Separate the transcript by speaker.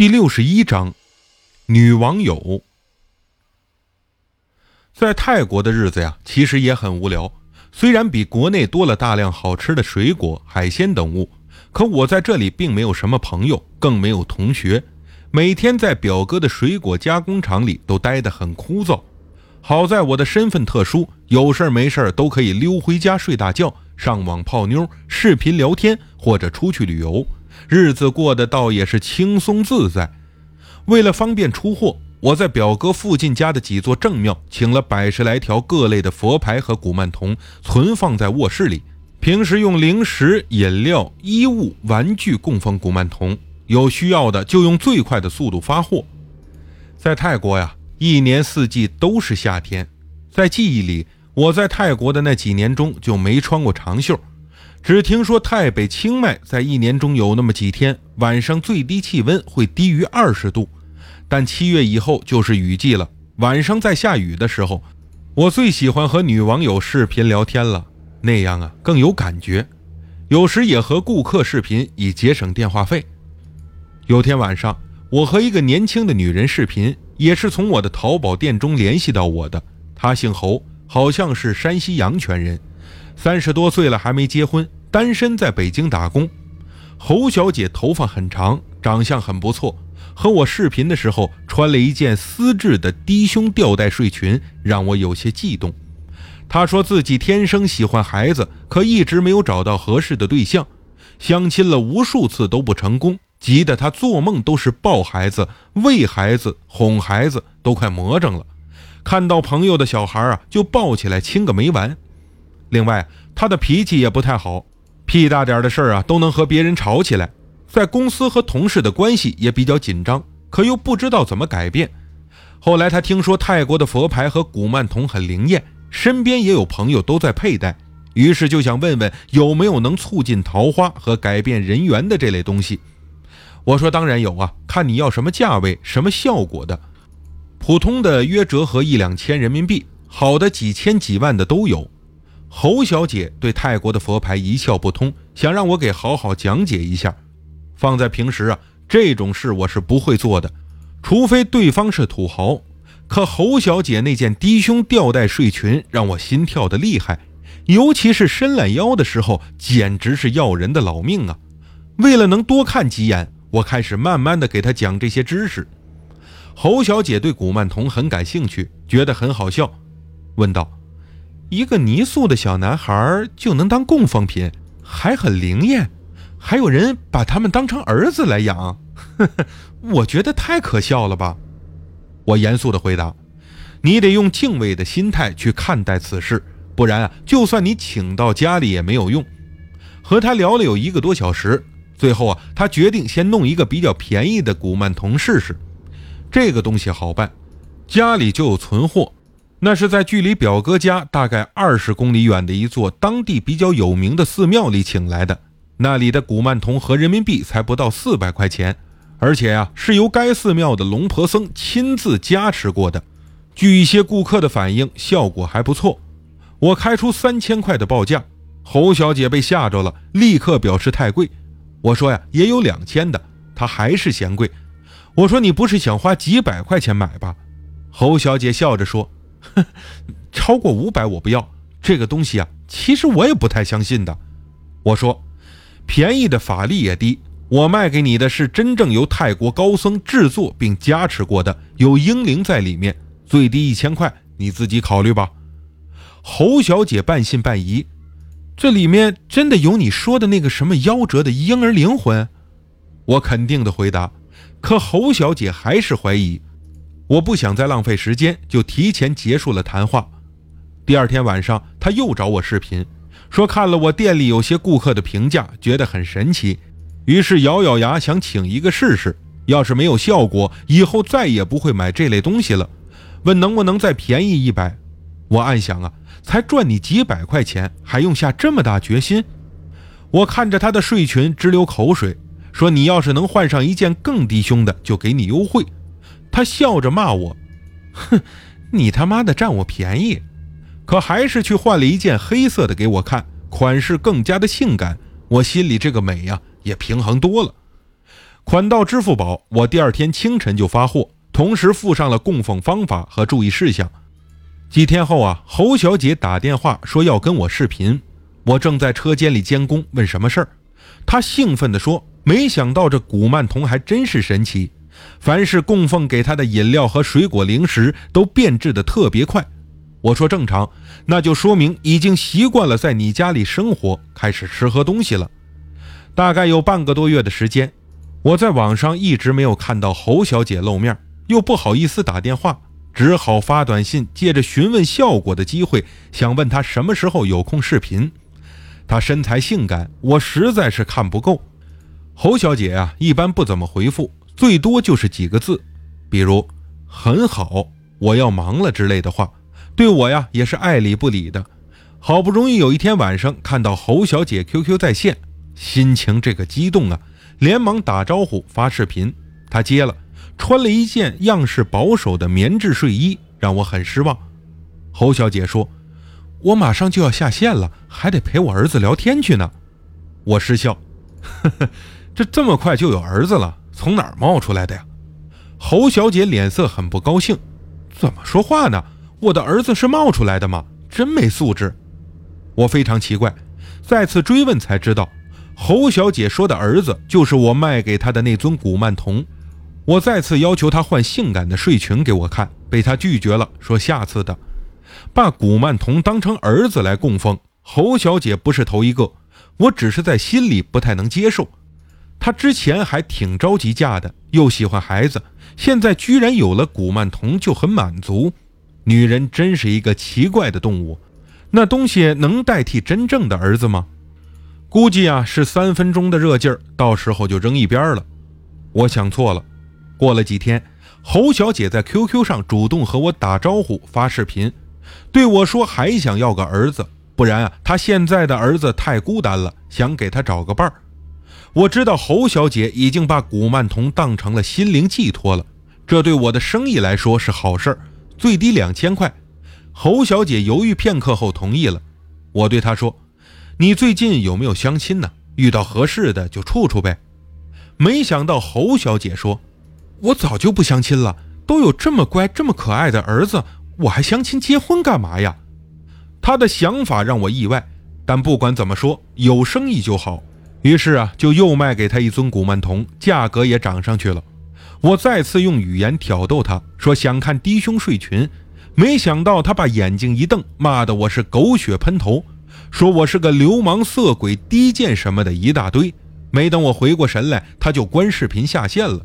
Speaker 1: 第六十一章，女网友。在泰国的日子呀，其实也很无聊。虽然比国内多了大量好吃的水果、海鲜等物，可我在这里并没有什么朋友，更没有同学。每天在表哥的水果加工厂里都待得很枯燥。好在我的身份特殊，有事没事都可以溜回家睡大觉，上网泡妞、视频聊天或者出去旅游。日子过得倒也是轻松自在。为了方便出货，我在表哥附近家的几座正庙请了百十来条各类的佛牌和古曼童，存放在卧室里。平时用零食、饮料、衣物、玩具供奉古曼童，有需要的就用最快的速度发货。在泰国呀，一年四季都是夏天。在记忆里，我在泰国的那几年中就没穿过长袖。只听说太北清迈在一年中有那么几天晚上最低气温会低于二十度，但七月以后就是雨季了。晚上在下雨的时候，我最喜欢和女网友视频聊天了，那样啊更有感觉。有时也和顾客视频以节省电话费。有天晚上，我和一个年轻的女人视频，也是从我的淘宝店中联系到我的。她姓侯，好像是山西阳泉人。三十多岁了还没结婚，单身在北京打工。侯小姐头发很长，长相很不错。和我视频的时候穿了一件丝质的低胸吊带睡裙，让我有些悸动。她说自己天生喜欢孩子，可一直没有找到合适的对象，相亲了无数次都不成功，急得她做梦都是抱孩子、喂孩子、哄孩子，都快魔怔了。看到朋友的小孩啊，就抱起来亲个没完。另外，他的脾气也不太好，屁大点的事儿啊都能和别人吵起来。在公司和同事的关系也比较紧张，可又不知道怎么改变。后来他听说泰国的佛牌和古曼童很灵验，身边也有朋友都在佩戴，于是就想问问有没有能促进桃花和改变人缘的这类东西。我说当然有啊，看你要什么价位、什么效果的。普通的约折合一两千人民币，好的几千几万的都有。侯小姐对泰国的佛牌一窍不通，想让我给好好讲解一下。放在平时啊，这种事我是不会做的，除非对方是土豪。可侯小姐那件低胸吊带睡裙让我心跳的厉害，尤其是伸懒腰的时候，简直是要人的老命啊！为了能多看几眼，我开始慢慢的给她讲这些知识。侯小姐对古曼童很感兴趣，觉得很好笑，问道。一个泥塑的小男孩就能当供奉品，还很灵验，还有人把他们当成儿子来养，呵 呵我觉得太可笑了吧！我严肃地回答：“你得用敬畏的心态去看待此事，不然啊，就算你请到家里也没有用。”和他聊了有一个多小时，最后啊，他决定先弄一个比较便宜的古曼童试试。这个东西好办，家里就有存货。那是在距离表哥家大概二十公里远的一座当地比较有名的寺庙里请来的，那里的古曼童合人民币才不到四百块钱，而且呀是由该寺庙的龙婆僧亲自加持过的。据一些顾客的反映，效果还不错。我开出三千块的报价，侯小姐被吓着了，立刻表示太贵。我说呀也有两千的，她还是嫌贵。我说你不是想花几百块钱买吧？侯小姐笑着说。哼，超过五百我不要这个东西啊！其实我也不太相信的。我说，便宜的法力也低，我卖给你的是真正由泰国高僧制作并加持过的，有婴灵在里面，最低一千块，你自己考虑吧。侯小姐半信半疑，这里面真的有你说的那个什么夭折的婴儿灵魂？我肯定的回答，可侯小姐还是怀疑。我不想再浪费时间，就提前结束了谈话。第二天晚上，他又找我视频，说看了我店里有些顾客的评价，觉得很神奇，于是咬咬牙想请一个试试。要是没有效果，以后再也不会买这类东西了。问能不能再便宜一百？我暗想啊，才赚你几百块钱，还用下这么大决心？我看着他的睡裙直流口水，说你要是能换上一件更低胸的，就给你优惠。他笑着骂我：“哼，你他妈的占我便宜！”可还是去换了一件黑色的给我看，款式更加的性感。我心里这个美呀也平衡多了。款到支付宝，我第二天清晨就发货，同时附上了供奉方法和注意事项。几天后啊，侯小姐打电话说要跟我视频，我正在车间里监工，问什么事儿。她兴奋地说：“没想到这古曼童还真是神奇，凡是供奉给他的饮料和水果零食都变质的特别快。”我说：“正常，那就说明已经习惯了在你家里生活，开始吃喝东西了。”大概有半个多月的时间，我在网上一直没有看到侯小姐露面，又不好意思打电话。只好发短信，借着询问效果的机会，想问她什么时候有空视频。她身材性感，我实在是看不够。侯小姐啊，一般不怎么回复，最多就是几个字，比如“很好”“我要忙了”之类的话。对我呀，也是爱理不理的。好不容易有一天晚上看到侯小姐 QQ 在线，心情这个激动啊，连忙打招呼发视频，她接了。穿了一件样式保守的棉质睡衣，让我很失望。侯小姐说：“我马上就要下线了，还得陪我儿子聊天去呢。”我失笑：“呵呵，这这么快就有儿子了？从哪儿冒出来的呀？”侯小姐脸色很不高兴：“怎么说话呢？我的儿子是冒出来的吗？真没素质！”我非常奇怪，再次追问才知道，侯小姐说的儿子就是我卖给她的那尊古曼童。我再次要求她换性感的睡裙给我看，被她拒绝了，说下次的。把古曼童当成儿子来供奉，侯小姐不是头一个，我只是在心里不太能接受。她之前还挺着急嫁的，又喜欢孩子，现在居然有了古曼童就很满足。女人真是一个奇怪的动物，那东西能代替真正的儿子吗？估计啊是三分钟的热劲儿，到时候就扔一边了。我想错了。过了几天，侯小姐在 QQ 上主动和我打招呼、发视频，对我说还想要个儿子，不然啊，她现在的儿子太孤单了，想给她找个伴儿。我知道侯小姐已经把古曼童当成了心灵寄托了，这对我的生意来说是好事儿，最低两千块。侯小姐犹豫片刻后同意了。我对她说：“你最近有没有相亲呢？遇到合适的就处处呗。”没想到侯小姐说。我早就不相亲了，都有这么乖、这么可爱的儿子，我还相亲结婚干嘛呀？他的想法让我意外，但不管怎么说，有生意就好。于是啊，就又卖给他一尊古曼童，价格也涨上去了。我再次用语言挑逗他，说想看低胸睡裙，没想到他把眼睛一瞪，骂的我是狗血喷头，说我是个流氓、色鬼、低贱什么的一大堆。没等我回过神来，他就关视频下线了。